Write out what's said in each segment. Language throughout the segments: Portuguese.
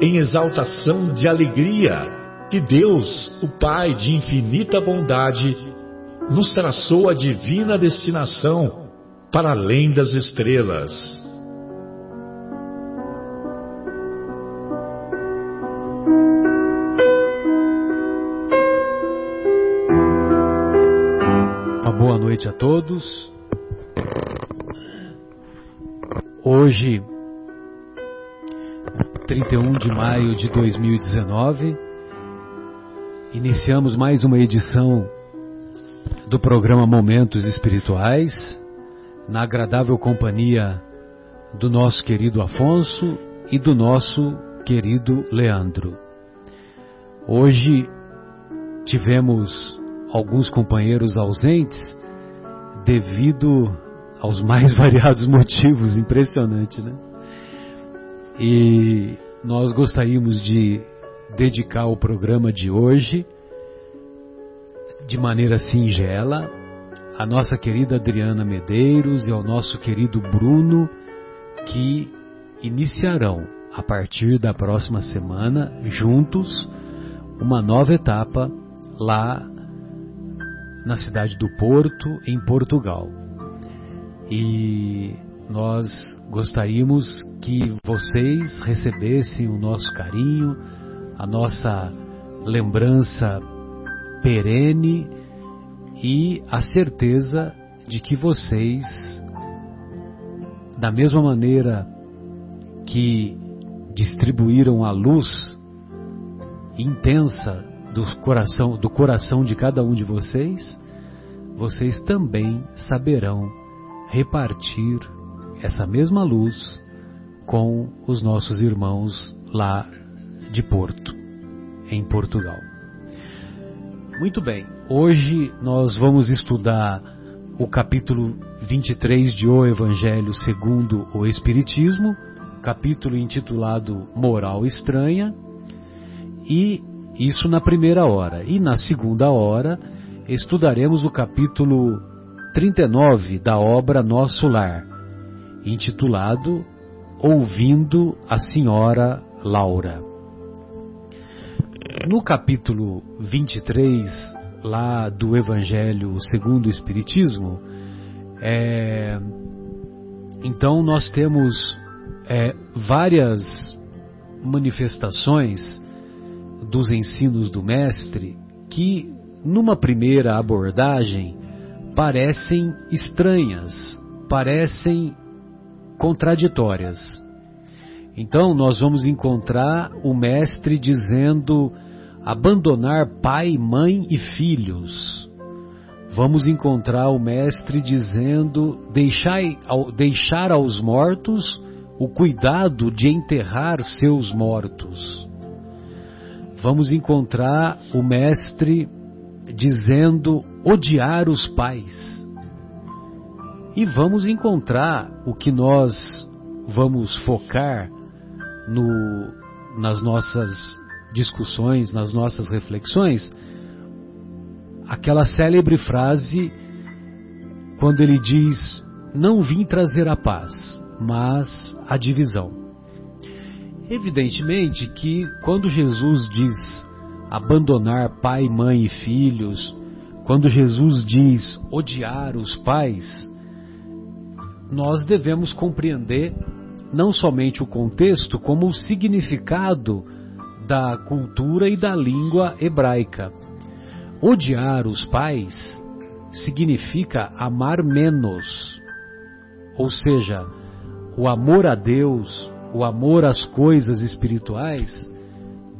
em exaltação de alegria que Deus, o Pai de infinita bondade, nos traçou a divina destinação para além das estrelas. Uma boa noite a todos. Hoje 31 de maio de 2019. Iniciamos mais uma edição do programa Momentos Espirituais, na agradável companhia do nosso querido Afonso e do nosso querido Leandro. Hoje tivemos alguns companheiros ausentes devido aos mais variados motivos, impressionante, né? E nós gostaríamos de dedicar o programa de hoje de maneira singela à nossa querida Adriana Medeiros e ao nosso querido Bruno, que iniciarão a partir da próxima semana, juntos, uma nova etapa lá na cidade do Porto, em Portugal. E nós gostaríamos que vocês recebessem o nosso carinho, a nossa lembrança perene e a certeza de que vocês, da mesma maneira que distribuíram a luz intensa do coração, do coração de cada um de vocês, vocês também saberão repartir essa mesma luz com os nossos irmãos lá de Porto, em Portugal. Muito bem, hoje nós vamos estudar o capítulo 23 de O Evangelho segundo o Espiritismo, capítulo intitulado Moral Estranha, e isso na primeira hora. E na segunda hora estudaremos o capítulo 39 da obra Nosso Lar, intitulado Ouvindo a Senhora Laura. No capítulo 23, lá do Evangelho segundo o Espiritismo, é, então nós temos é, várias manifestações dos ensinos do Mestre que, numa primeira abordagem, parecem estranhas, parecem contraditórias. Então nós vamos encontrar o mestre dizendo abandonar pai, mãe e filhos. Vamos encontrar o mestre dizendo deixar, aos mortos o cuidado de enterrar seus mortos. Vamos encontrar o mestre dizendo odiar os pais e vamos encontrar o que nós vamos focar no, nas nossas discussões, nas nossas reflexões, aquela célebre frase quando ele diz: Não vim trazer a paz, mas a divisão. Evidentemente que quando Jesus diz abandonar pai, mãe e filhos, quando Jesus diz odiar os pais, nós devemos compreender não somente o contexto, como o significado da cultura e da língua hebraica. Odiar os pais significa amar menos. Ou seja, o amor a Deus, o amor às coisas espirituais,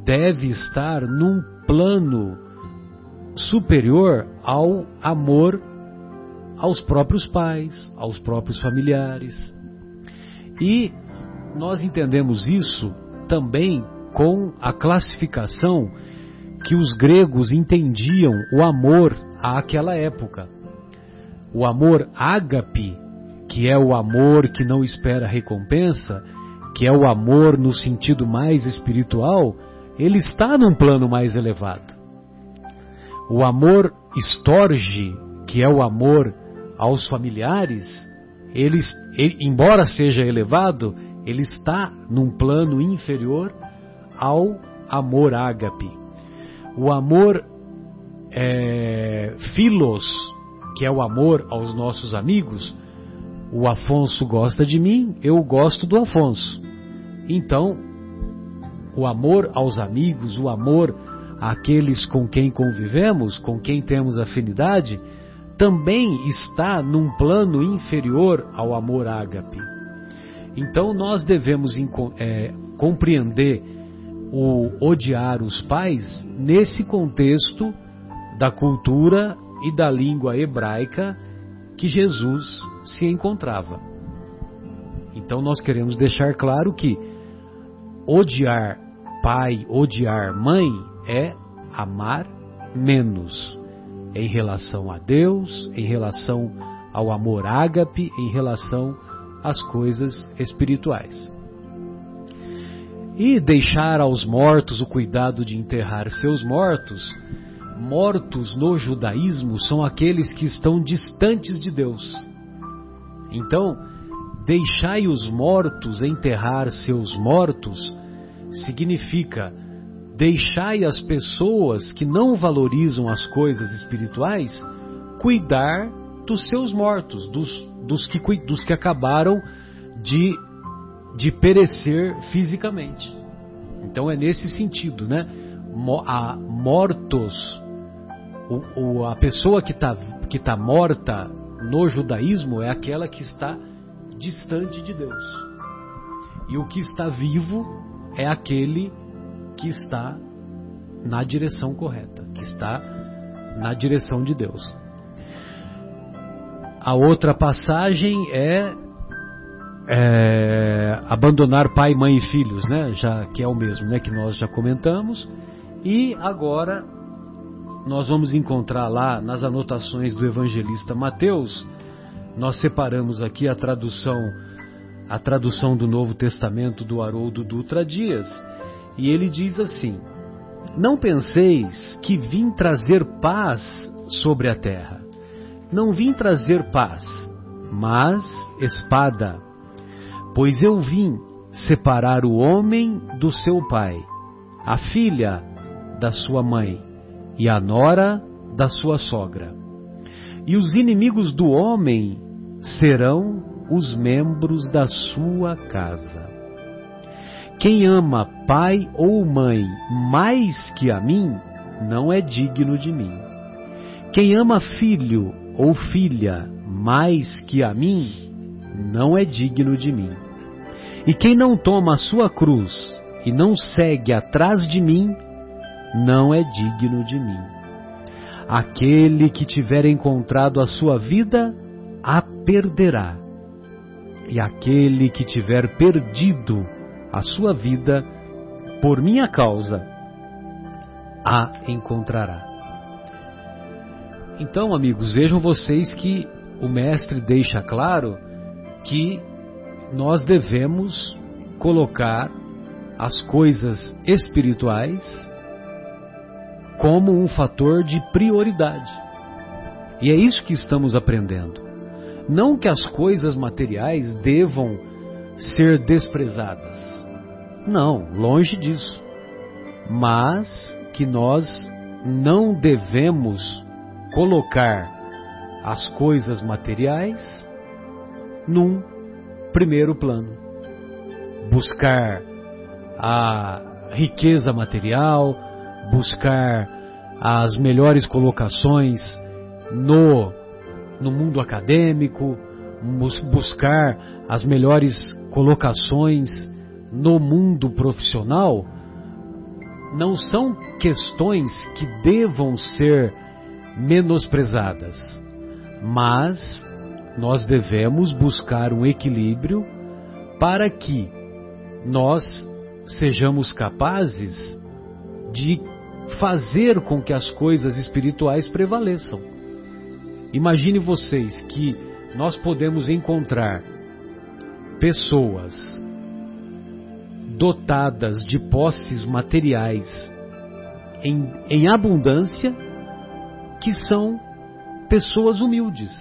deve estar num plano superior ao amor aos próprios pais, aos próprios familiares. E nós entendemos isso também com a classificação que os gregos entendiam o amor àquela época. O amor ágape, que é o amor que não espera recompensa, que é o amor no sentido mais espiritual, ele está num plano mais elevado. O amor estorge, que é o amor aos familiares, ele, ele, embora seja elevado, ele está num plano inferior ao amor ágape. O amor é, filos, que é o amor aos nossos amigos, o Afonso gosta de mim, eu gosto do Afonso. Então, o amor aos amigos, o amor àqueles com quem convivemos, com quem temos afinidade, também está num plano inferior ao amor ágape. Então nós devemos é, compreender o odiar os pais nesse contexto da cultura e da língua hebraica que Jesus se encontrava. Então nós queremos deixar claro que odiar pai, odiar mãe é amar menos em relação a Deus, em relação ao amor ágape, em relação às coisas espirituais e deixar aos mortos o cuidado de enterrar seus mortos. Mortos no judaísmo são aqueles que estão distantes de Deus. Então, deixai os mortos enterrar seus mortos significa deixai as pessoas que não valorizam as coisas espirituais cuidar dos seus mortos, dos, dos, que, dos que acabaram de de perecer fisicamente. Então é nesse sentido, né? A mortos, o, a pessoa que está que tá morta no judaísmo é aquela que está distante de Deus. E o que está vivo é aquele que está na direção correta, que está na direção de Deus. A outra passagem é é, abandonar pai, mãe e filhos, né? Já que é o mesmo, né? Que nós já comentamos. E agora nós vamos encontrar lá nas anotações do evangelista Mateus. Nós separamos aqui a tradução, a tradução do Novo Testamento do Haroldo Dutra Dias, e ele diz assim: Não penseis que vim trazer paz sobre a terra. Não vim trazer paz, mas espada Pois eu vim separar o homem do seu pai, a filha da sua mãe e a nora da sua sogra. E os inimigos do homem serão os membros da sua casa. Quem ama pai ou mãe mais que a mim, não é digno de mim. Quem ama filho ou filha mais que a mim, não é digno de mim. E quem não toma a sua cruz e não segue atrás de mim, não é digno de mim. Aquele que tiver encontrado a sua vida, a perderá. E aquele que tiver perdido a sua vida, por minha causa, a encontrará. Então, amigos, vejam vocês que o Mestre deixa claro que nós devemos colocar as coisas espirituais como um fator de prioridade. E é isso que estamos aprendendo. Não que as coisas materiais devam ser desprezadas. Não, longe disso. Mas que nós não devemos colocar as coisas materiais num primeiro plano. Buscar a riqueza material, buscar as melhores colocações no, no mundo acadêmico, buscar as melhores colocações no mundo profissional, não são questões que devam ser menosprezadas, mas nós devemos buscar um equilíbrio para que nós sejamos capazes de fazer com que as coisas espirituais prevaleçam. Imagine vocês que nós podemos encontrar pessoas dotadas de posses materiais em, em abundância que são pessoas humildes,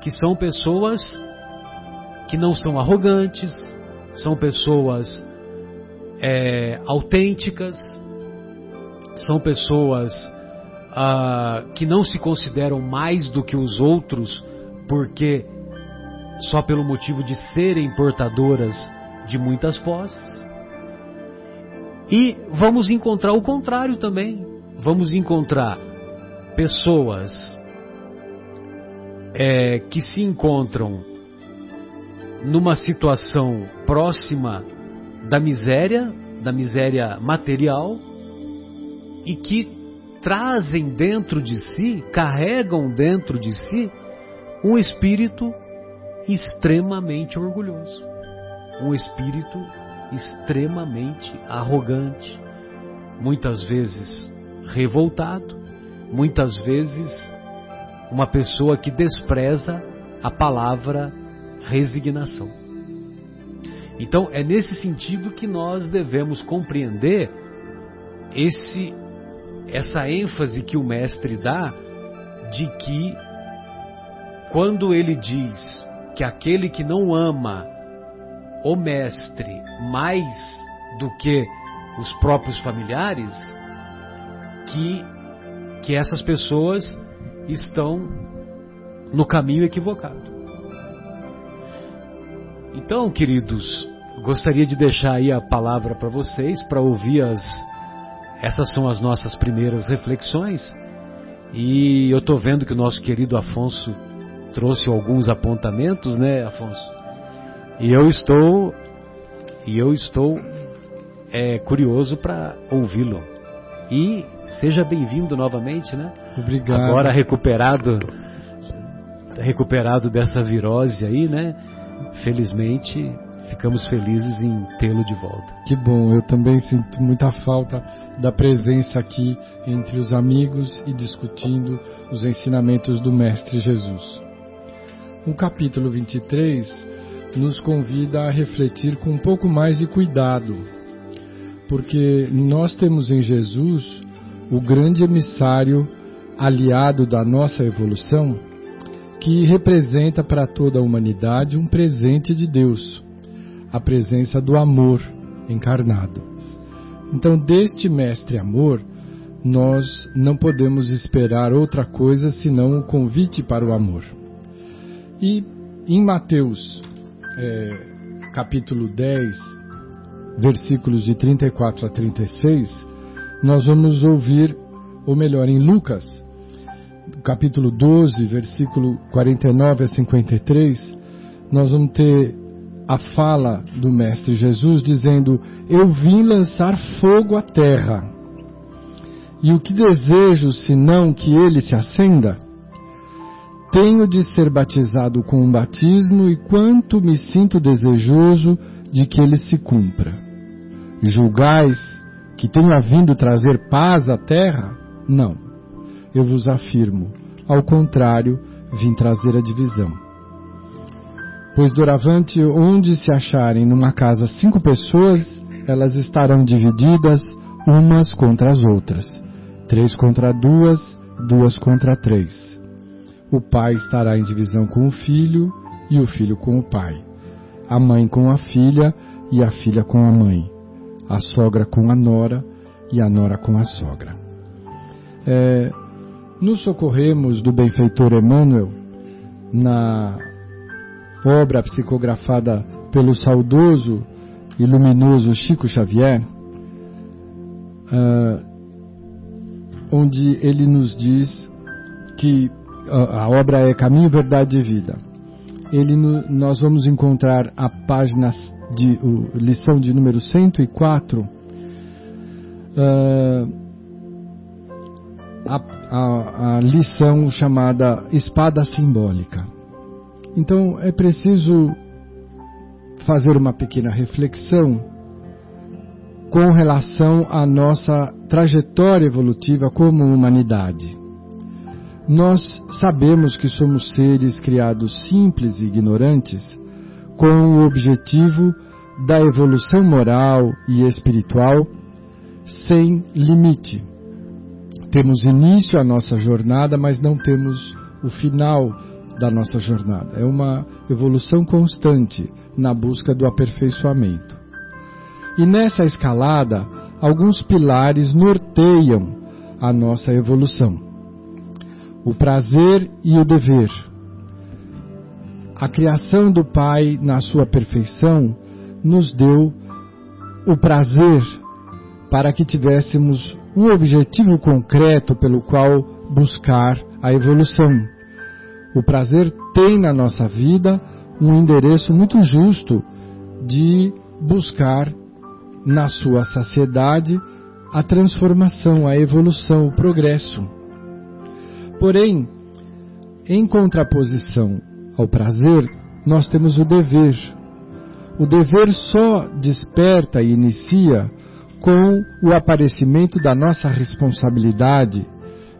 que são pessoas que não são arrogantes, são pessoas é, autênticas, são pessoas ah, que não se consideram mais do que os outros porque só pelo motivo de serem portadoras de muitas posses. E vamos encontrar o contrário também. Vamos encontrar pessoas é, que se encontram numa situação próxima da miséria, da miséria material, e que trazem dentro de si, carregam dentro de si, um espírito extremamente orgulhoso, um espírito extremamente arrogante, muitas vezes revoltado, muitas vezes uma pessoa que despreza a palavra resignação. Então é nesse sentido que nós devemos compreender esse essa ênfase que o mestre dá de que quando ele diz que aquele que não ama o mestre mais do que os próprios familiares, que, que essas pessoas estão no caminho equivocado. Então, queridos, gostaria de deixar aí a palavra para vocês para ouvir as essas são as nossas primeiras reflexões. E eu estou vendo que o nosso querido Afonso trouxe alguns apontamentos, né, Afonso? E eu estou e eu estou é, curioso para ouvi-lo. E seja bem-vindo novamente, né? Obrigado. Agora recuperado recuperado dessa virose aí, né? Felizmente ficamos felizes em tê-lo de volta. Que bom, eu também sinto muita falta da presença aqui entre os amigos e discutindo os ensinamentos do Mestre Jesus. O capítulo 23 nos convida a refletir com um pouco mais de cuidado, porque nós temos em Jesus o grande emissário aliado da nossa evolução, que representa para toda a humanidade um presente de Deus, a presença do amor encarnado. Então, deste mestre amor, nós não podemos esperar outra coisa senão o convite para o amor. E em Mateus, é, capítulo 10, versículos de 34 a 36, nós vamos ouvir, ou melhor, em Lucas, capítulo 12, versículo 49 a 53, nós vamos ter a fala do Mestre Jesus dizendo: Eu vim lançar fogo à terra. E o que desejo senão que ele se acenda? Tenho de ser batizado com um batismo e quanto me sinto desejoso de que ele se cumpra. Julgais que tenha vindo trazer paz à terra? Não. Eu vos afirmo, ao contrário, vim trazer a divisão. Pois doravante, onde se acharem numa casa cinco pessoas, elas estarão divididas umas contra as outras, três contra duas, duas contra três. O pai estará em divisão com o filho e o filho com o pai, a mãe com a filha e a filha com a mãe, a sogra com a nora e a nora com a sogra. É, nos socorremos do benfeitor Emmanuel na obra psicografada pelo saudoso e luminoso Chico Xavier, uh, onde ele nos diz que a, obra é Caminho, Verdade e Vida. Ele, nós vamos encontrar a página de o, lição de número 104. Uh, a, a, a lição chamada Espada Simbólica. Então é preciso fazer uma pequena reflexão com relação à nossa trajetória evolutiva como humanidade. Nós sabemos que somos seres criados simples e ignorantes com o objetivo da evolução moral e espiritual sem limite. Temos início à nossa jornada, mas não temos o final da nossa jornada. É uma evolução constante na busca do aperfeiçoamento. E nessa escalada, alguns pilares norteiam a nossa evolução: o prazer e o dever. A criação do Pai, na sua perfeição, nos deu o prazer para que tivéssemos um objetivo concreto pelo qual buscar a evolução. O prazer tem na nossa vida um endereço muito justo de buscar na sua saciedade a transformação, a evolução, o progresso. Porém, em contraposição ao prazer, nós temos o dever. O dever só desperta e inicia com o aparecimento da nossa responsabilidade,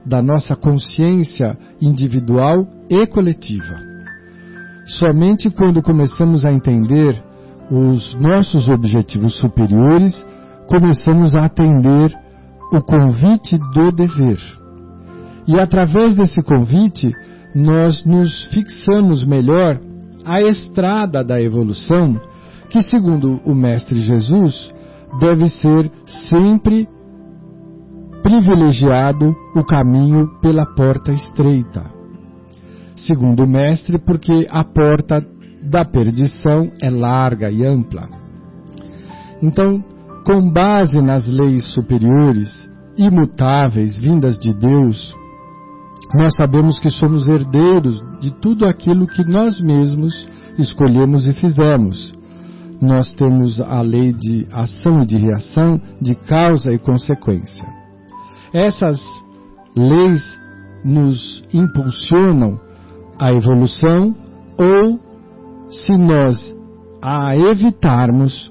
da nossa consciência individual e coletiva. Somente quando começamos a entender os nossos objetivos superiores, começamos a atender o convite do dever. E através desse convite, nós nos fixamos melhor a estrada da evolução, que, segundo o Mestre Jesus, deve ser sempre privilegiado o caminho pela porta estreita segundo o mestre, porque a porta da perdição é larga e ampla. Então, com base nas leis superiores, imutáveis, vindas de Deus, nós sabemos que somos herdeiros de tudo aquilo que nós mesmos escolhemos e fizemos. Nós temos a lei de ação e de reação, de causa e consequência. Essas leis nos impulsionam a evolução ou, se nós a evitarmos,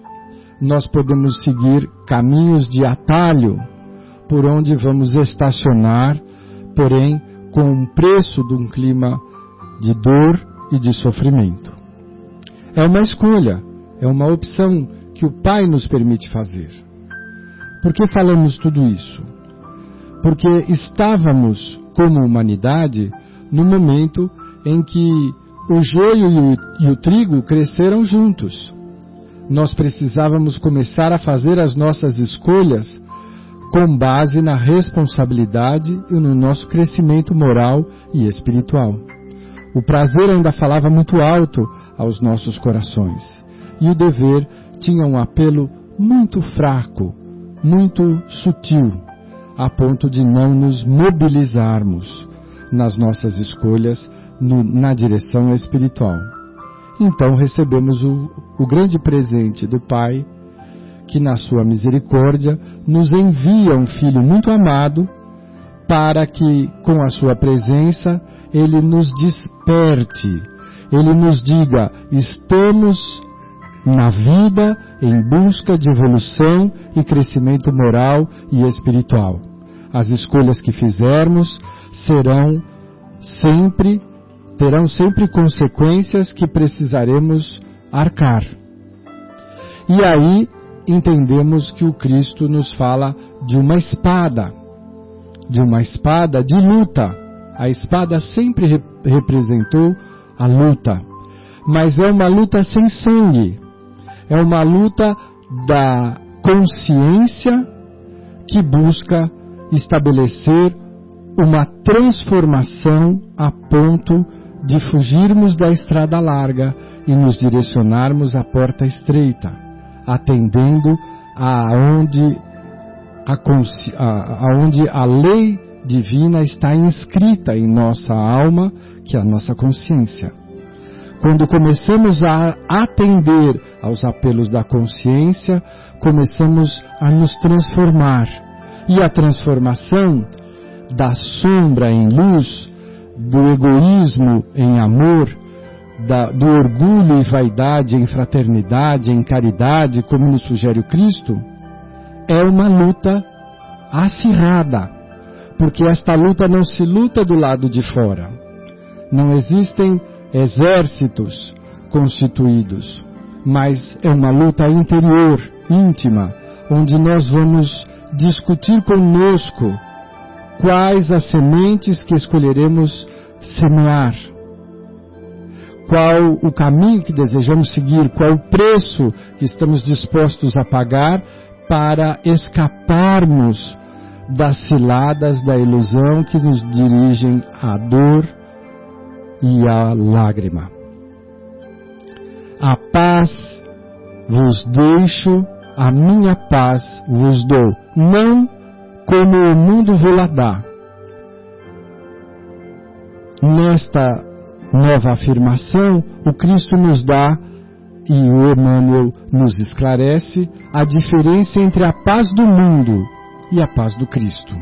nós podemos seguir caminhos de atalho por onde vamos estacionar, porém com um preço de um clima de dor e de sofrimento. É uma escolha, é uma opção que o Pai nos permite fazer. Por que falamos tudo isso? Porque estávamos, como humanidade, no momento em que o joio o, e o trigo cresceram juntos. Nós precisávamos começar a fazer as nossas escolhas com base na responsabilidade e no nosso crescimento moral e espiritual. O prazer ainda falava muito alto aos nossos corações e o dever tinha um apelo muito fraco, muito sutil, a ponto de não nos mobilizarmos nas nossas escolhas no, na direção espiritual. Então recebemos o, o grande presente do Pai, que na sua misericórdia nos envia um Filho muito amado, para que com a sua presença ele nos desperte, ele nos diga: estamos na vida em busca de evolução e crescimento moral e espiritual. As escolhas que fizermos serão sempre terão sempre consequências que precisaremos arcar. E aí entendemos que o Cristo nos fala de uma espada, de uma espada de luta. A espada sempre rep representou a luta, mas é uma luta sem sangue, é uma luta da consciência que busca estabelecer uma transformação a ponto de fugirmos da estrada larga e nos direcionarmos à porta estreita, atendendo a onde aonde a lei divina está inscrita em nossa alma, que é a nossa consciência. Quando começamos a atender aos apelos da consciência, começamos a nos transformar. E a transformação da sombra em luz, do egoísmo em amor, da, do orgulho e vaidade em fraternidade, em caridade, como nos sugere o Cristo, é uma luta acirrada, porque esta luta não se luta do lado de fora. Não existem exércitos constituídos, mas é uma luta interior, íntima, onde nós vamos discutir conosco quais as sementes que escolheremos semear, qual o caminho que desejamos seguir, qual o preço que estamos dispostos a pagar para escaparmos das ciladas da ilusão que nos dirigem à dor e à lágrima. A paz vos deixo, a minha paz vos dou, não como o mundo vos dá. Nesta nova afirmação, o Cristo nos dá e o Emmanuel nos esclarece a diferença entre a paz do mundo e a paz do Cristo.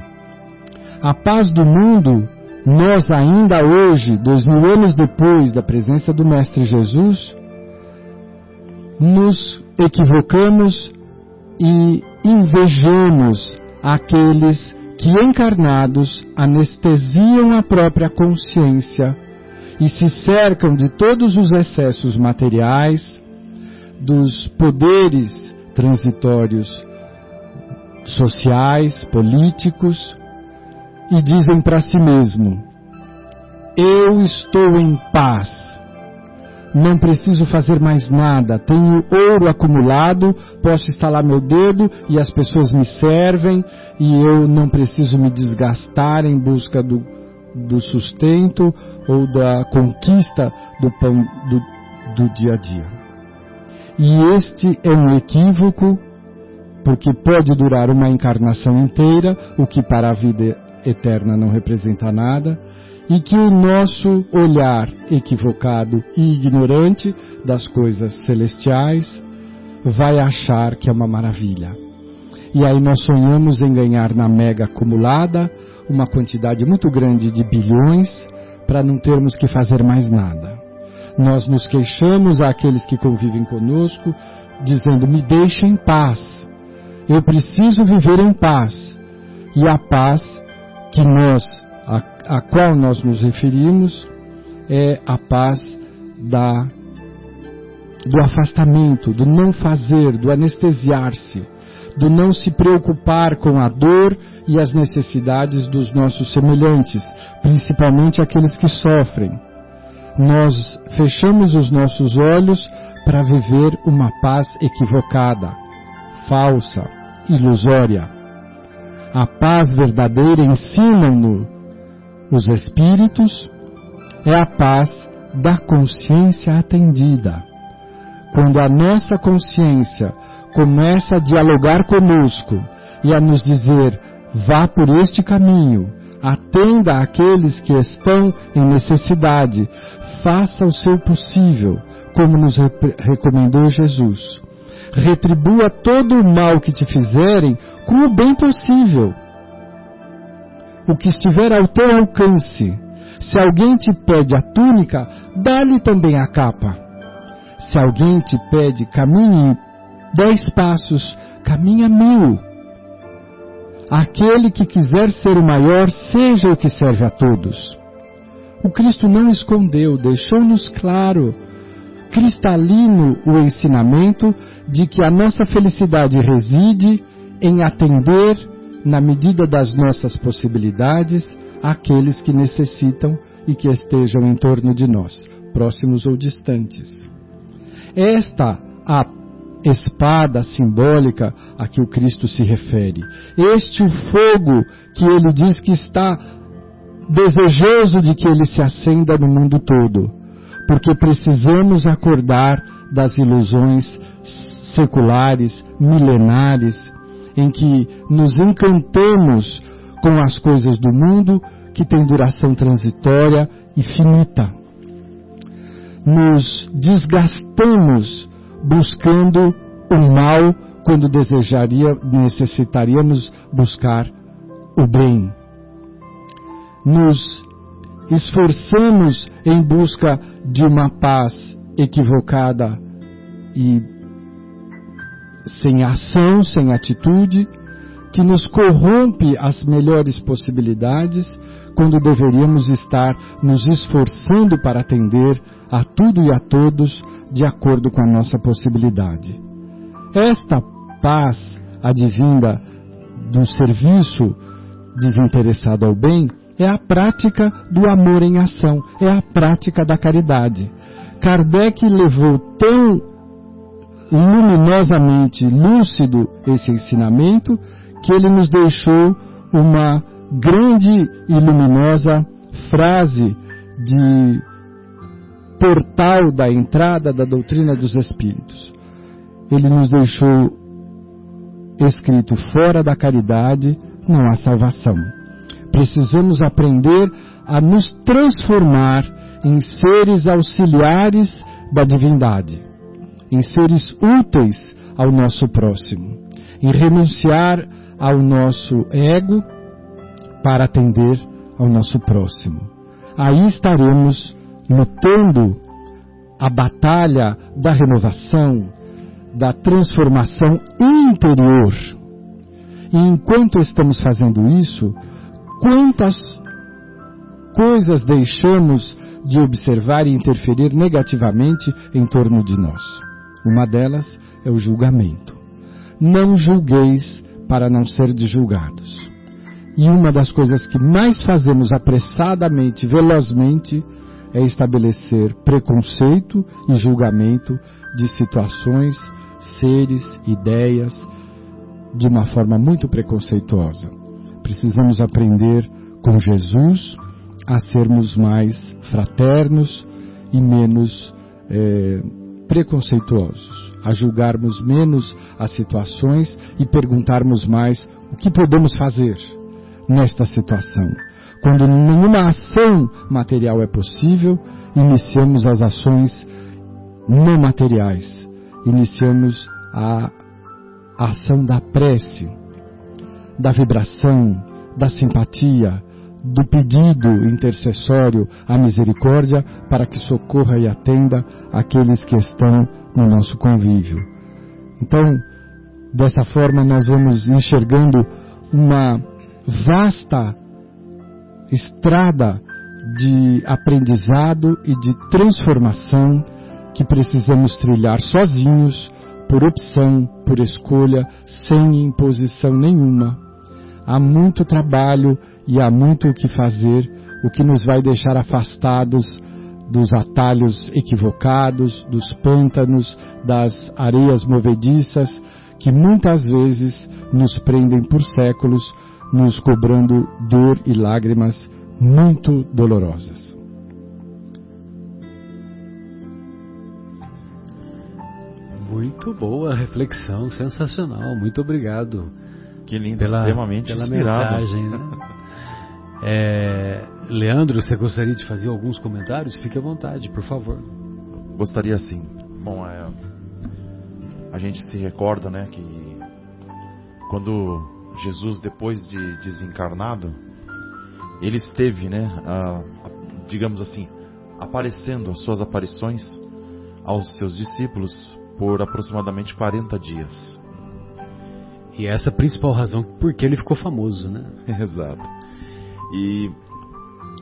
A paz do mundo, nós ainda hoje, dois mil anos depois da presença do Mestre Jesus, nos equivocamos e invejamos aqueles que encarnados anestesiam a própria consciência e se cercam de todos os excessos materiais, dos poderes transitórios sociais, políticos, e dizem para si mesmo: Eu estou em paz, não preciso fazer mais nada, tenho ouro acumulado, posso estalar meu dedo e as pessoas me servem, e eu não preciso me desgastar em busca do, do sustento ou da conquista do pão do, do dia a dia. E este é um equívoco, porque pode durar uma encarnação inteira, o que para a vida eterna não representa nada, e que o nosso olhar equivocado e ignorante das coisas celestiais vai achar que é uma maravilha. E aí nós sonhamos em ganhar na mega acumulada uma quantidade muito grande de bilhões para não termos que fazer mais nada. Nós nos queixamos àqueles que convivem conosco, dizendo: me deixe em paz. Eu preciso viver em paz. E a paz que nós, a, a qual nós nos referimos, é a paz da, do afastamento, do não fazer, do anestesiar-se, do não se preocupar com a dor e as necessidades dos nossos semelhantes, principalmente aqueles que sofrem nós fechamos os nossos olhos para viver uma paz equivocada, falsa, ilusória. A paz verdadeira, ensinam-no os Espíritos, é a paz da consciência atendida. Quando a nossa consciência começa a dialogar conosco e a nos dizer, vá por este caminho, atenda àqueles que estão em necessidade, faça o seu possível, como nos recomendou Jesus. Retribua todo o mal que te fizerem com o bem possível. O que estiver ao teu alcance. Se alguém te pede a túnica, dá-lhe também a capa. Se alguém te pede caminhe dez passos, caminha mil. Aquele que quiser ser o maior, seja o que serve a todos. O Cristo não escondeu, deixou-nos claro, cristalino o ensinamento de que a nossa felicidade reside em atender, na medida das nossas possibilidades, aqueles que necessitam e que estejam em torno de nós, próximos ou distantes. Esta a espada simbólica a que o Cristo se refere. Este fogo que ele diz que está desejoso de que ele se acenda no mundo todo, porque precisamos acordar das ilusões seculares, milenares em que nos encantamos com as coisas do mundo que têm duração transitória e finita. Nos desgastamos buscando o mal quando desejaria, necessitaríamos buscar o bem. Nos esforçamos em busca de uma paz equivocada e sem ação, sem atitude, que nos corrompe as melhores possibilidades, quando deveríamos estar nos esforçando para atender a tudo e a todos de acordo com a nossa possibilidade. Esta paz advinda do serviço desinteressado ao bem é a prática do amor em ação, é a prática da caridade. Kardec levou tão luminosamente lúcido esse ensinamento que ele nos deixou uma grande e luminosa frase de portal da entrada da doutrina dos Espíritos. Ele nos deixou escrito: fora da caridade não há salvação. Precisamos aprender a nos transformar em seres auxiliares da divindade, em seres úteis ao nosso próximo, em renunciar ao nosso ego para atender ao nosso próximo. Aí estaremos lutando a batalha da renovação, da transformação interior. E enquanto estamos fazendo isso, quantas coisas deixamos de observar e interferir negativamente em torno de nós. Uma delas é o julgamento. Não julgueis para não ser julgados. E uma das coisas que mais fazemos apressadamente, velozmente, é estabelecer preconceito e julgamento de situações, seres, ideias, de uma forma muito preconceituosa. Precisamos aprender com Jesus a sermos mais fraternos e menos é, preconceituosos, a julgarmos menos as situações e perguntarmos mais o que podemos fazer nesta situação. Quando nenhuma ação material é possível, iniciamos as ações não materiais. Iniciamos a ação da prece, da vibração, da simpatia, do pedido intercessório à misericórdia para que socorra e atenda aqueles que estão no nosso convívio. Então, dessa forma, nós vamos enxergando uma vasta estrada de aprendizado e de transformação que precisamos trilhar sozinhos, por opção, por escolha, sem imposição nenhuma. Há muito trabalho e há muito o que fazer, o que nos vai deixar afastados dos atalhos equivocados, dos pântanos, das areias movediças, que muitas vezes nos prendem por séculos nos cobrando dor e lágrimas muito dolorosas. Muito boa reflexão, sensacional. Muito obrigado. Que lindo, pela, extremamente pela inspirado. mensagem. Né? É, Leandro, você gostaria de fazer alguns comentários? Fique à vontade, por favor. Gostaria sim. Bom, é, a gente se recorda, né, que quando Jesus, depois de desencarnado, ele esteve, né, a, a, digamos assim, aparecendo as suas aparições aos seus discípulos por aproximadamente 40 dias. E essa é a principal razão por que ele ficou famoso, né? Exato. E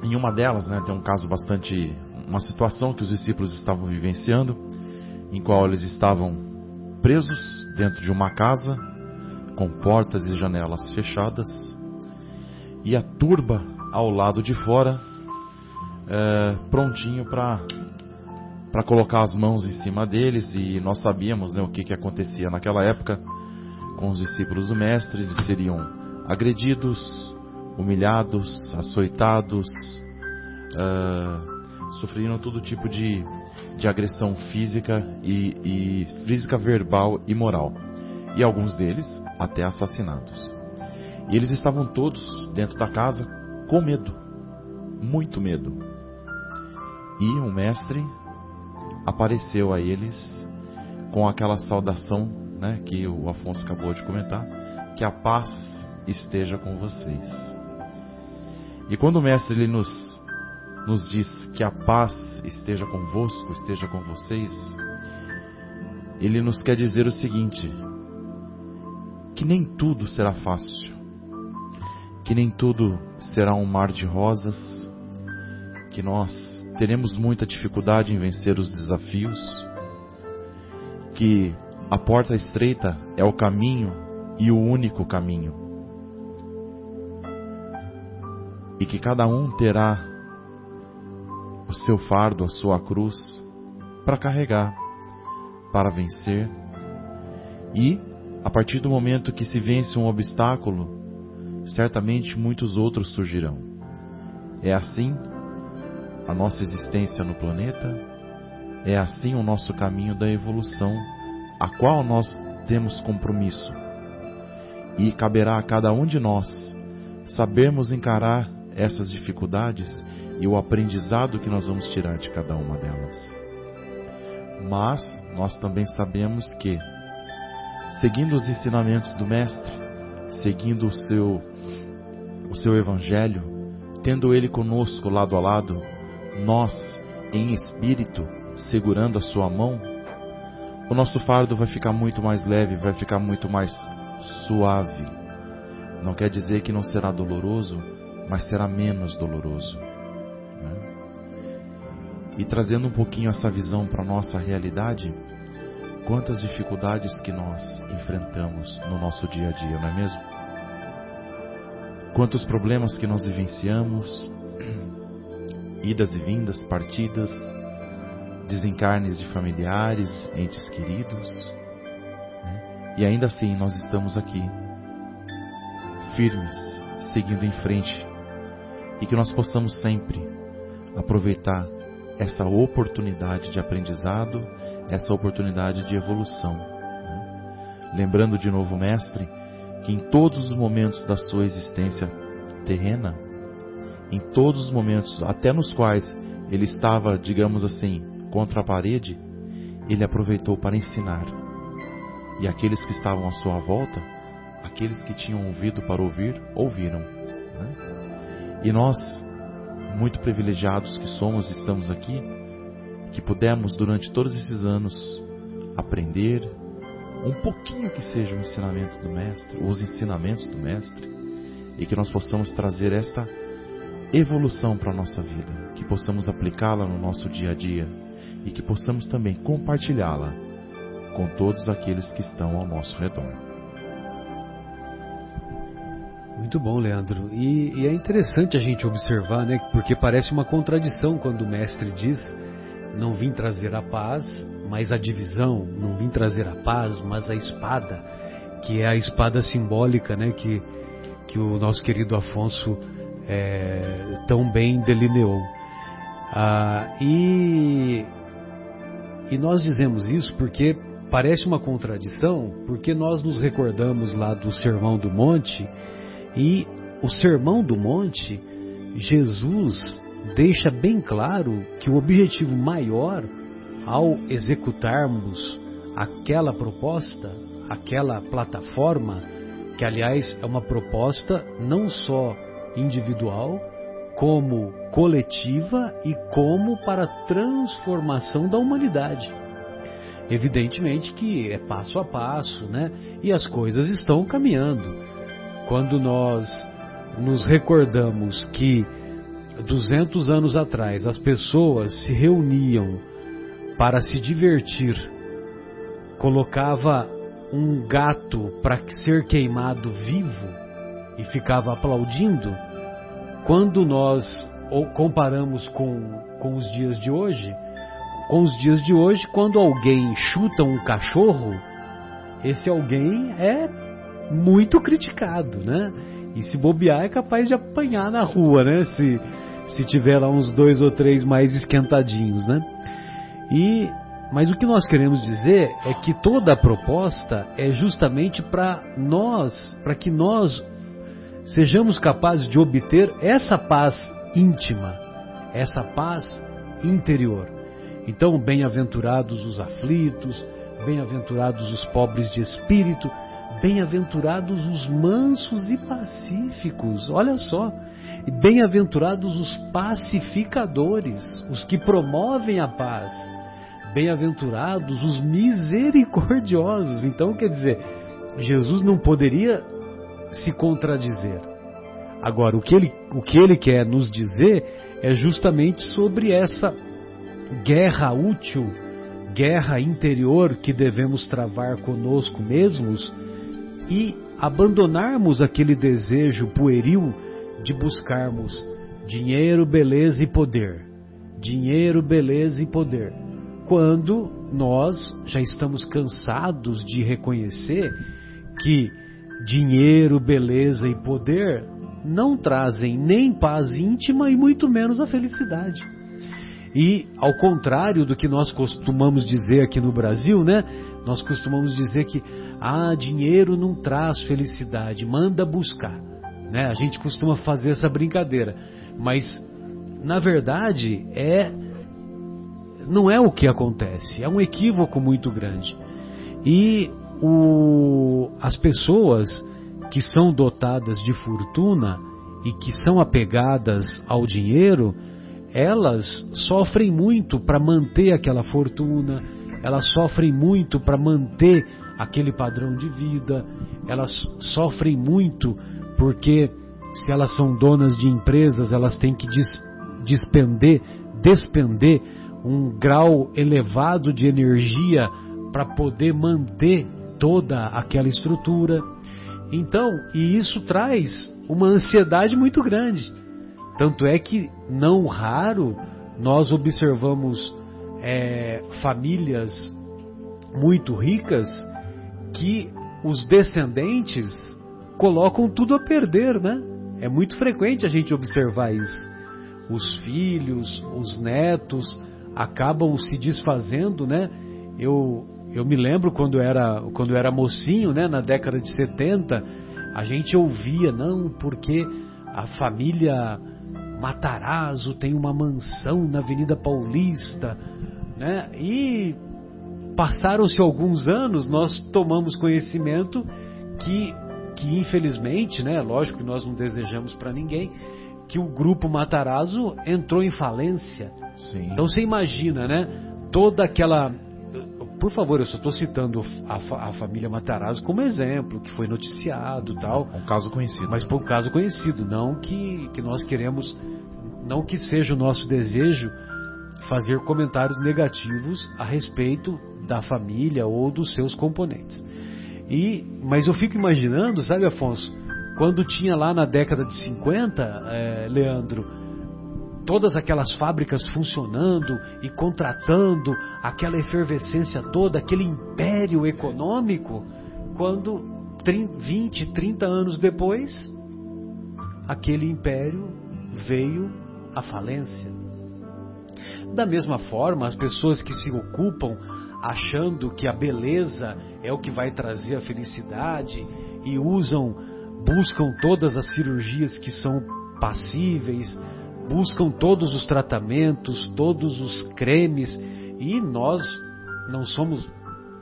em uma delas, né, tem um caso bastante, uma situação que os discípulos estavam vivenciando, em qual eles estavam presos dentro de uma casa com portas e janelas fechadas, e a turba ao lado de fora, é, prontinho para colocar as mãos em cima deles, e nós sabíamos né, o que, que acontecia naquela época com os discípulos do Mestre, eles seriam agredidos, humilhados, açoitados, sofriam todo tipo de, de agressão física e, e física, verbal e moral. E alguns deles até assassinados. E eles estavam todos dentro da casa com medo, muito medo. E o mestre apareceu a eles com aquela saudação né, que o Afonso acabou de comentar, que a paz esteja com vocês. E quando o mestre ele nos, nos diz que a paz esteja convosco, esteja com vocês, ele nos quer dizer o seguinte: que nem tudo será fácil, que nem tudo será um mar de rosas, que nós teremos muita dificuldade em vencer os desafios, que a porta estreita é o caminho e o único caminho. E que cada um terá o seu fardo, a sua cruz para carregar, para vencer. E, a partir do momento que se vence um obstáculo, certamente muitos outros surgirão. É assim a nossa existência no planeta, é assim o nosso caminho da evolução, a qual nós temos compromisso. E caberá a cada um de nós sabermos encarar essas dificuldades e o aprendizado que nós vamos tirar de cada uma delas. Mas nós também sabemos que, seguindo os ensinamentos do Mestre, seguindo o seu, o seu Evangelho, tendo Ele conosco lado a lado, nós, em espírito, segurando a Sua mão, o nosso fardo vai ficar muito mais leve, vai ficar muito mais suave. Não quer dizer que não será doloroso, mas será menos doloroso. Né? E trazendo um pouquinho essa visão para a nossa realidade, quantas dificuldades que nós enfrentamos no nosso dia a dia, não é mesmo? Quantos problemas que nós vivenciamos, idas e vindas, partidas, desencarnes de familiares, entes queridos. Né? E ainda assim nós estamos aqui, firmes, seguindo em frente, e que nós possamos sempre aproveitar essa oportunidade de aprendizado, essa oportunidade de evolução. Né? Lembrando de novo, Mestre, que em todos os momentos da sua existência terrena, em todos os momentos, até nos quais ele estava, digamos assim, contra a parede, ele aproveitou para ensinar. E aqueles que estavam à sua volta, aqueles que tinham ouvido para ouvir, ouviram. Né? E nós, muito privilegiados que somos, estamos aqui, que pudemos durante todos esses anos aprender um pouquinho que seja o ensinamento do mestre, os ensinamentos do mestre, e que nós possamos trazer esta evolução para a nossa vida, que possamos aplicá-la no nosso dia a dia e que possamos também compartilhá-la com todos aqueles que estão ao nosso redor. Muito bom, Leandro. E, e, é interessante a gente observar, né? Porque parece uma contradição quando o mestre diz: não vim trazer a paz, mas a divisão. Não vim trazer a paz, mas a espada, que é a espada simbólica, né? Que que o nosso querido Afonso é, tão bem delineou. Ah, e, e nós dizemos isso porque parece uma contradição, porque nós nos recordamos lá do Sermão do Monte e o Sermão do Monte, Jesus deixa bem claro que o objetivo maior ao executarmos aquela proposta, aquela plataforma, que aliás é uma proposta não só individual, como coletiva e como para a transformação da humanidade. Evidentemente que é passo a passo, né? E as coisas estão caminhando. Quando nós nos recordamos que 200 anos atrás as pessoas se reuniam para se divertir, colocava um gato para ser queimado vivo e ficava aplaudindo, quando nós comparamos com, com os dias de hoje, com os dias de hoje, quando alguém chuta um cachorro, esse alguém é muito criticado, né? E se bobear é capaz de apanhar na rua, né? Se, se tiver lá uns dois ou três mais esquentadinhos, né? E Mas o que nós queremos dizer é que toda a proposta é justamente para nós, para que nós sejamos capazes de obter essa paz íntima, essa paz interior. Então, bem-aventurados os aflitos, bem-aventurados os pobres de espírito, bem-aventurados os mansos e pacíficos. Olha só, e bem-aventurados os pacificadores, os que promovem a paz. Bem-aventurados os misericordiosos. Então, quer dizer, Jesus não poderia se contradizer. Agora, o que ele, o que ele quer nos dizer é justamente sobre essa guerra útil, guerra interior que devemos travar conosco mesmos e abandonarmos aquele desejo pueril de buscarmos dinheiro, beleza e poder. Dinheiro, beleza e poder. Quando nós já estamos cansados de reconhecer que dinheiro, beleza e poder não trazem nem paz íntima e muito menos a felicidade. E ao contrário do que nós costumamos dizer aqui no Brasil, né? Nós costumamos dizer que ah, dinheiro não traz felicidade, manda buscar. Né? A gente costuma fazer essa brincadeira, mas na verdade é não é o que acontece, é um equívoco muito grande. E o, as pessoas que são dotadas de fortuna e que são apegadas ao dinheiro, elas sofrem muito para manter aquela fortuna, elas sofrem muito para manter aquele padrão de vida, elas sofrem muito porque se elas são donas de empresas, elas têm que despender, despender um grau elevado de energia para poder manter toda aquela estrutura. Então, e isso traz uma ansiedade muito grande. Tanto é que, não raro, nós observamos é, famílias muito ricas que os descendentes colocam tudo a perder, né? É muito frequente a gente observar isso. Os filhos, os netos acabam se desfazendo, né? Eu, eu me lembro quando era, quando era mocinho, né, na década de 70, a gente ouvia, não, porque a família Matarazzo tem uma mansão na Avenida Paulista, né? E passaram-se alguns anos, nós tomamos conhecimento que que infelizmente, né, lógico que nós não desejamos para ninguém, que o grupo Matarazzo entrou em falência. Sim. Então você imagina, né, toda aquela por favor, eu só estou citando a, a, família Matarazzo como exemplo, que foi noticiado tal. Um caso conhecido. Mas por um caso conhecido, não que, que nós queremos, não que seja o nosso desejo fazer comentários negativos a respeito da família ou dos seus componentes. E, mas eu fico imaginando, sabe, Afonso, quando tinha lá na década de 50, é, Leandro, todas aquelas fábricas funcionando e contratando, aquela efervescência toda, aquele império econômico, quando 20, 30 anos depois, aquele império veio à falência. Da mesma forma, as pessoas que se ocupam achando que a beleza é o que vai trazer a felicidade e usam, buscam todas as cirurgias que são passíveis, buscam todos os tratamentos, todos os cremes e nós não somos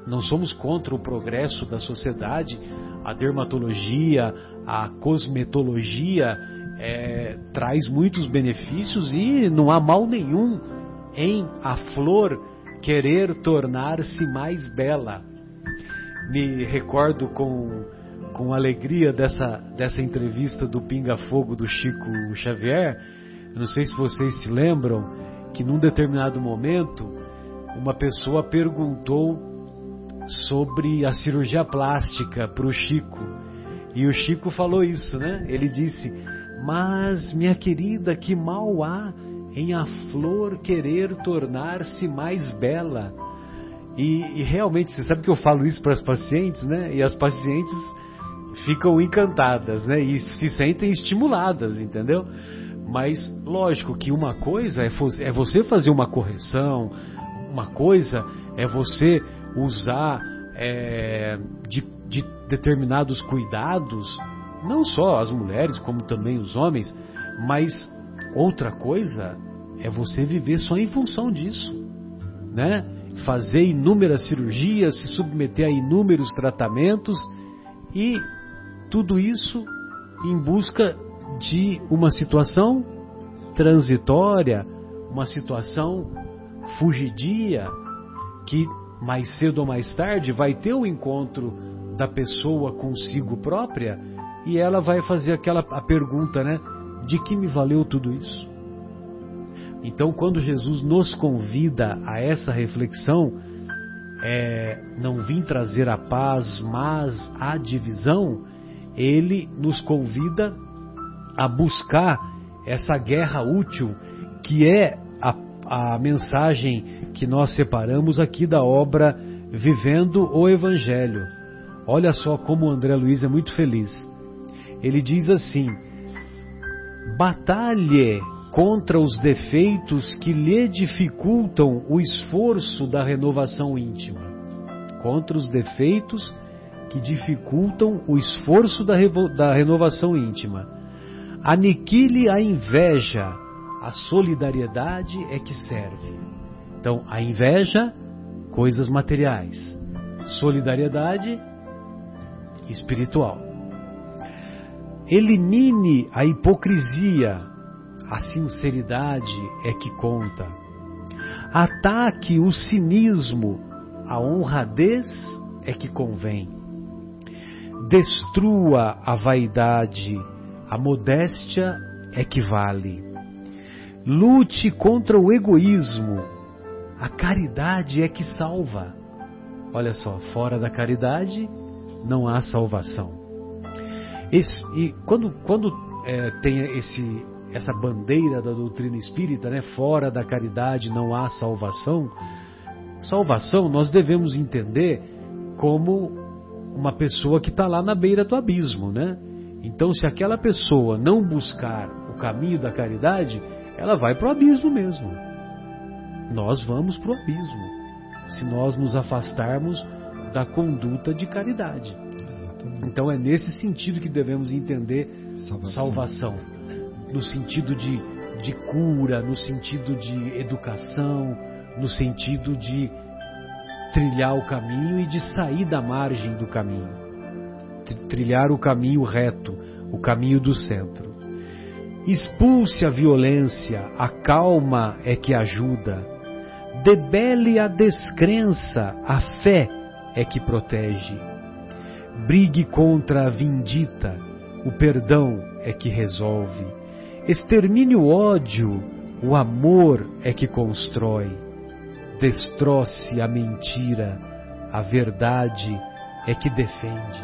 não somos contra o progresso da sociedade. A dermatologia, a cosmetologia é, traz muitos benefícios e não há mal nenhum em a flor querer tornar-se mais bela. Me recordo com, com alegria dessa, dessa entrevista do Pinga Fogo do Chico Xavier. Não sei se vocês se lembram que num determinado momento uma pessoa perguntou sobre a cirurgia plástica para o Chico. E o Chico falou isso, né? Ele disse: Mas, minha querida, que mal há em a flor querer tornar-se mais bela. E, e, realmente, você sabe que eu falo isso para as pacientes, né? E as pacientes ficam encantadas, né? E se sentem estimuladas, entendeu? Mas lógico que uma coisa é, é você fazer uma correção, uma coisa é você usar é, de, de determinados cuidados, não só as mulheres, como também os homens, mas outra coisa é você viver só em função disso, né? Fazer inúmeras cirurgias, se submeter a inúmeros tratamentos e tudo isso em busca de uma situação transitória, uma situação fugidia, que mais cedo ou mais tarde vai ter o encontro da pessoa consigo própria e ela vai fazer aquela a pergunta, né? De que me valeu tudo isso? Então, quando Jesus nos convida a essa reflexão, é, não vim trazer a paz, mas a divisão, ele nos convida a buscar essa guerra útil que é a, a mensagem que nós separamos aqui da obra Vivendo o Evangelho. Olha só como o André Luiz é muito feliz. Ele diz assim: batalhe contra os defeitos que lhe dificultam o esforço da renovação íntima. Contra os defeitos que dificultam o esforço da, da renovação íntima. Aniquile a inveja, a solidariedade é que serve. Então, a inveja, coisas materiais. Solidariedade, espiritual. Elimine a hipocrisia, a sinceridade é que conta. Ataque o cinismo, a honradez é que convém. Destrua a vaidade, a modéstia é que vale. Lute contra o egoísmo, a caridade é que salva. Olha só, fora da caridade não há salvação. Esse, e quando, quando é, tem esse, essa bandeira da doutrina espírita, né, fora da caridade não há salvação, salvação nós devemos entender como uma pessoa que está lá na beira do abismo, né? Então, se aquela pessoa não buscar o caminho da caridade, ela vai para o abismo mesmo. Nós vamos para o abismo se nós nos afastarmos da conduta de caridade. Então, é nesse sentido que devemos entender salvação. salvação no sentido de, de cura, no sentido de educação, no sentido de trilhar o caminho e de sair da margem do caminho, trilhar o caminho reto, o caminho do centro. Expulse a violência, a calma é que ajuda. Debele a descrença, a fé é que protege. Brigue contra a vindita, o perdão é que resolve. Extermine o ódio, o amor é que constrói. Destroce a mentira, a verdade é que defende.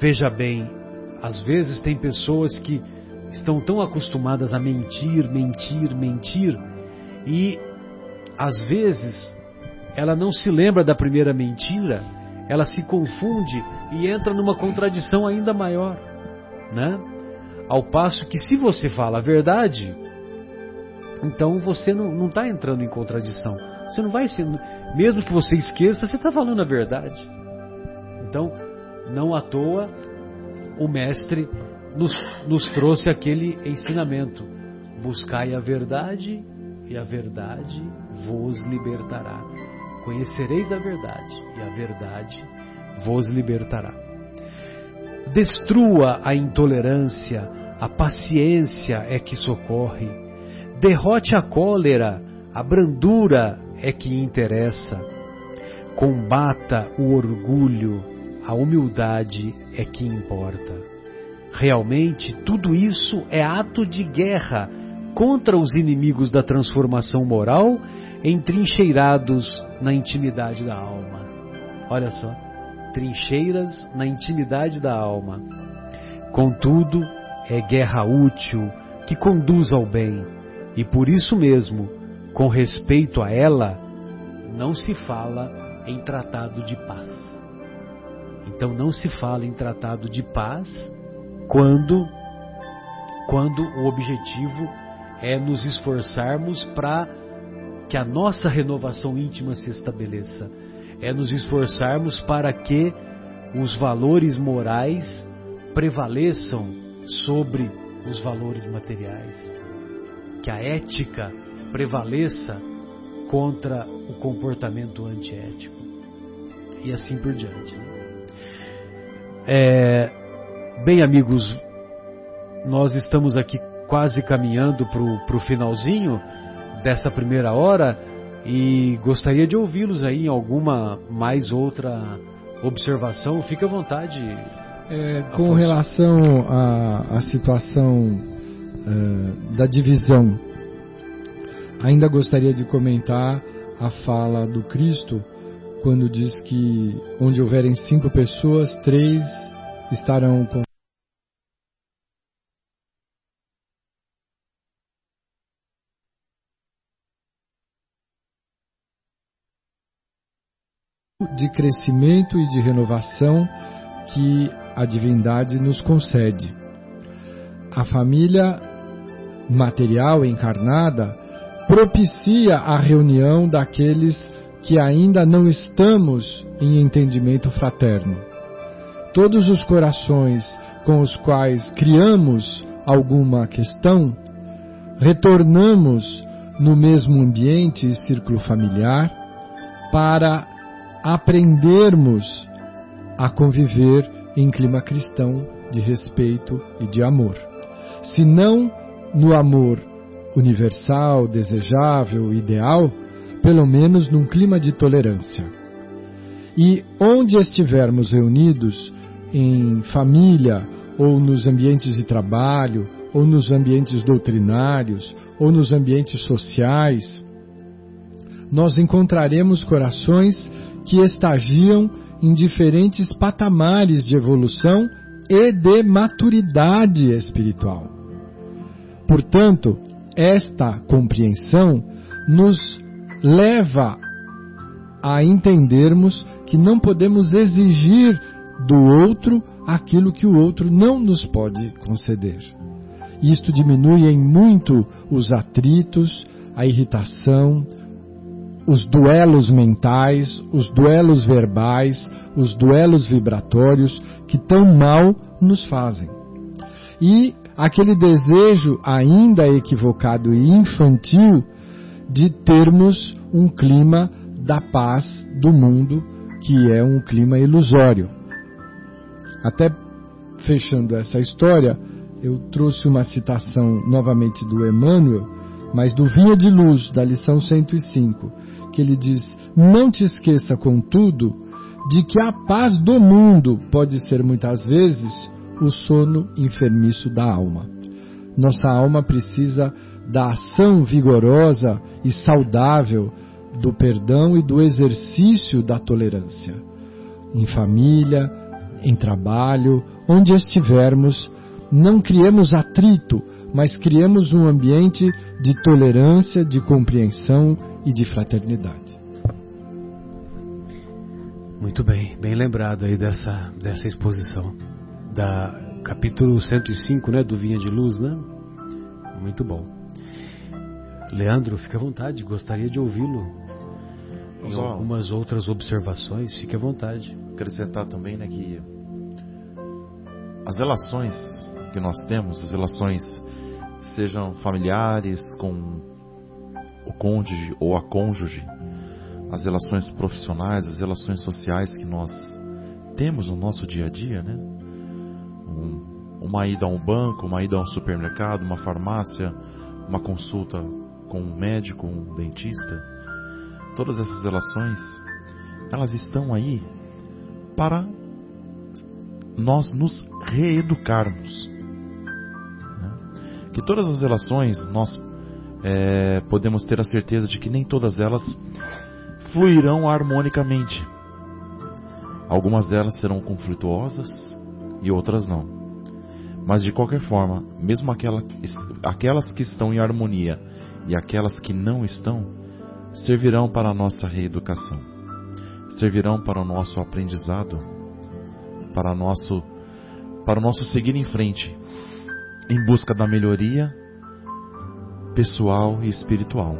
Veja bem, às vezes tem pessoas que estão tão acostumadas a mentir, mentir, mentir, e às vezes ela não se lembra da primeira mentira, ela se confunde e entra numa contradição ainda maior, né? Ao passo que se você fala a verdade, então você não está entrando em contradição. Você não vai ser, mesmo que você esqueça, você está falando a verdade. Então, não à toa, o Mestre nos, nos trouxe aquele ensinamento: buscai a verdade e a verdade vos libertará. Conhecereis a verdade e a verdade vos libertará. Destrua a intolerância, a paciência é que socorre. Derrote a cólera, a brandura é que interessa. Combata o orgulho, a humildade é que importa. Realmente, tudo isso é ato de guerra contra os inimigos da transformação moral entrincheirados na intimidade da alma. Olha só trincheiras na intimidade da alma. Contudo, é guerra útil que conduz ao bem, e por isso mesmo, com respeito a ela, não se fala em tratado de paz. Então não se fala em tratado de paz quando quando o objetivo é nos esforçarmos para que a nossa renovação íntima se estabeleça. É nos esforçarmos para que os valores morais prevaleçam sobre os valores materiais. Que a ética prevaleça contra o comportamento antiético. E assim por diante. É, bem, amigos, nós estamos aqui quase caminhando para o finalzinho dessa primeira hora e gostaria de ouvi-los aí em alguma mais outra observação. Fique à vontade. É, com relação à, à situação uh, da divisão, ainda gostaria de comentar a fala do Cristo quando diz que onde houverem cinco pessoas, três estarão com de crescimento e de renovação que a divindade nos concede. A família material encarnada propicia a reunião daqueles que ainda não estamos em entendimento fraterno. Todos os corações com os quais criamos alguma questão, retornamos no mesmo ambiente e círculo familiar para aprendermos a conviver em clima cristão de respeito e de amor. Se não no amor universal, desejável, ideal, pelo menos num clima de tolerância. E onde estivermos reunidos, em família, ou nos ambientes de trabalho, ou nos ambientes doutrinários, ou nos ambientes sociais, nós encontraremos corações que estagiam em diferentes patamares de evolução e de maturidade espiritual. Portanto, esta compreensão nos leva a entendermos que não podemos exigir do outro aquilo que o outro não nos pode conceder. Isto diminui em muito os atritos, a irritação, os duelos mentais, os duelos verbais, os duelos vibratórios que tão mal nos fazem. E aquele desejo ainda equivocado e infantil de termos um clima da paz do mundo, que é um clima ilusório. Até fechando essa história, eu trouxe uma citação novamente do Emmanuel, mas do Vinha de Luz, da lição 105, que ele diz: Não te esqueça, contudo, de que a paz do mundo pode ser muitas vezes o sono enfermiço da alma. Nossa alma precisa da ação vigorosa e saudável do perdão e do exercício da tolerância. Em família, em trabalho, onde estivermos, não criemos atrito, mas criemos um ambiente de tolerância, de compreensão e de fraternidade. Muito bem, bem lembrado aí dessa, dessa exposição. Da capítulo 105, né, do Vinha de Luz, né? Muito bom. Leandro, fique à vontade, gostaria de ouvi-lo. Em algumas outras observações, fique à vontade. Acrescentar também, né, que as relações que nós temos, as relações sejam familiares com o cônjuge ou a cônjuge, as relações profissionais, as relações sociais que nós temos no nosso dia a dia, né? Um, uma ida a um banco, uma ida a um supermercado, uma farmácia, uma consulta com um médico, um dentista. Todas essas relações, elas estão aí para nós nos reeducarmos. Que todas as relações nós é, podemos ter a certeza de que nem todas elas fluirão harmonicamente. Algumas delas serão conflituosas e outras não. Mas de qualquer forma, mesmo aquela, aquelas que estão em harmonia e aquelas que não estão, servirão para a nossa reeducação, servirão para o nosso aprendizado, para, nosso, para o nosso seguir em frente, em busca da melhoria pessoal e espiritual.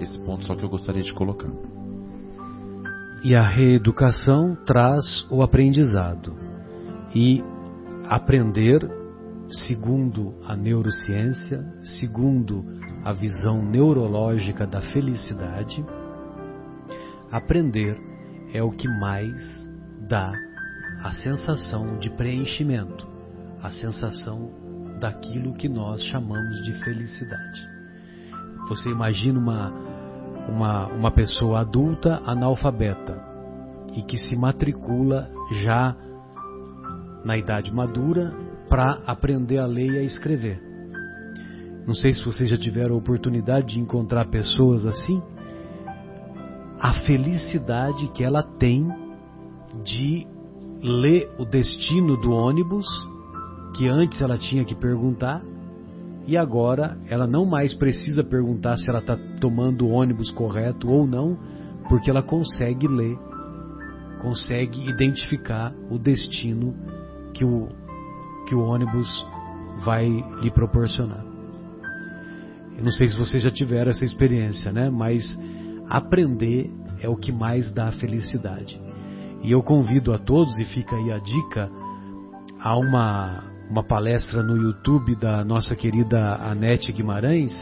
esse ponto só que eu gostaria de colocar. E a reeducação traz o aprendizado. E aprender, segundo a neurociência, segundo a visão neurológica da felicidade, aprender é o que mais dá a sensação de preenchimento, a sensação daquilo que nós chamamos de felicidade. Você imagina uma, uma, uma pessoa adulta analfabeta e que se matricula já na idade madura para aprender a ler e a escrever. Não sei se vocês já tiveram a oportunidade de encontrar pessoas assim. A felicidade que ela tem de ler o destino do ônibus, que antes ela tinha que perguntar, e agora ela não mais precisa perguntar se ela está tomando o ônibus correto ou não, porque ela consegue ler, consegue identificar o destino que o, que o ônibus vai lhe proporcionar. Eu não sei se vocês já tiveram essa experiência, né? Mas aprender é o que mais dá felicidade. E eu convido a todos, e fica aí a dica, a uma, uma palestra no YouTube da nossa querida Anete Guimarães,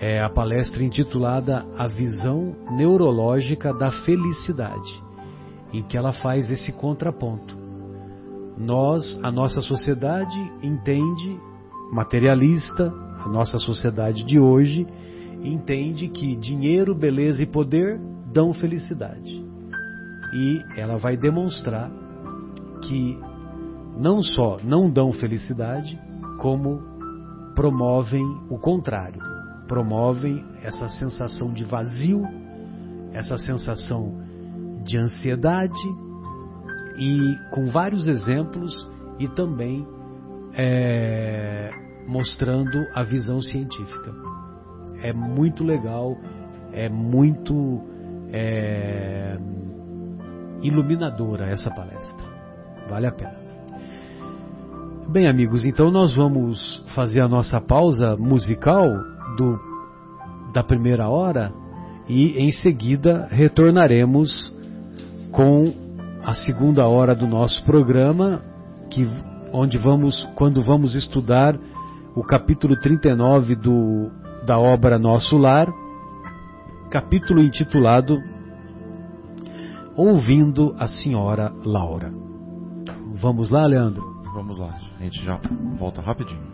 é a palestra intitulada A Visão Neurológica da Felicidade, em que ela faz esse contraponto. Nós, a nossa sociedade entende, materialista, a nossa sociedade de hoje entende que dinheiro, beleza e poder dão felicidade e ela vai demonstrar que não só não dão felicidade, como promovem o contrário, promovem essa sensação de vazio, essa sensação de ansiedade e com vários exemplos e também é, mostrando a visão científica. É muito legal, é muito é, iluminadora essa palestra. Vale a pena. Bem, amigos, então nós vamos fazer a nossa pausa musical do, da primeira hora e em seguida retornaremos com a segunda hora do nosso programa, que, onde vamos, quando vamos estudar o capítulo 39 do, da obra Nosso Lar, capítulo intitulado ouvindo a senhora Laura. Vamos lá, Leandro? Vamos lá, a gente já volta rapidinho.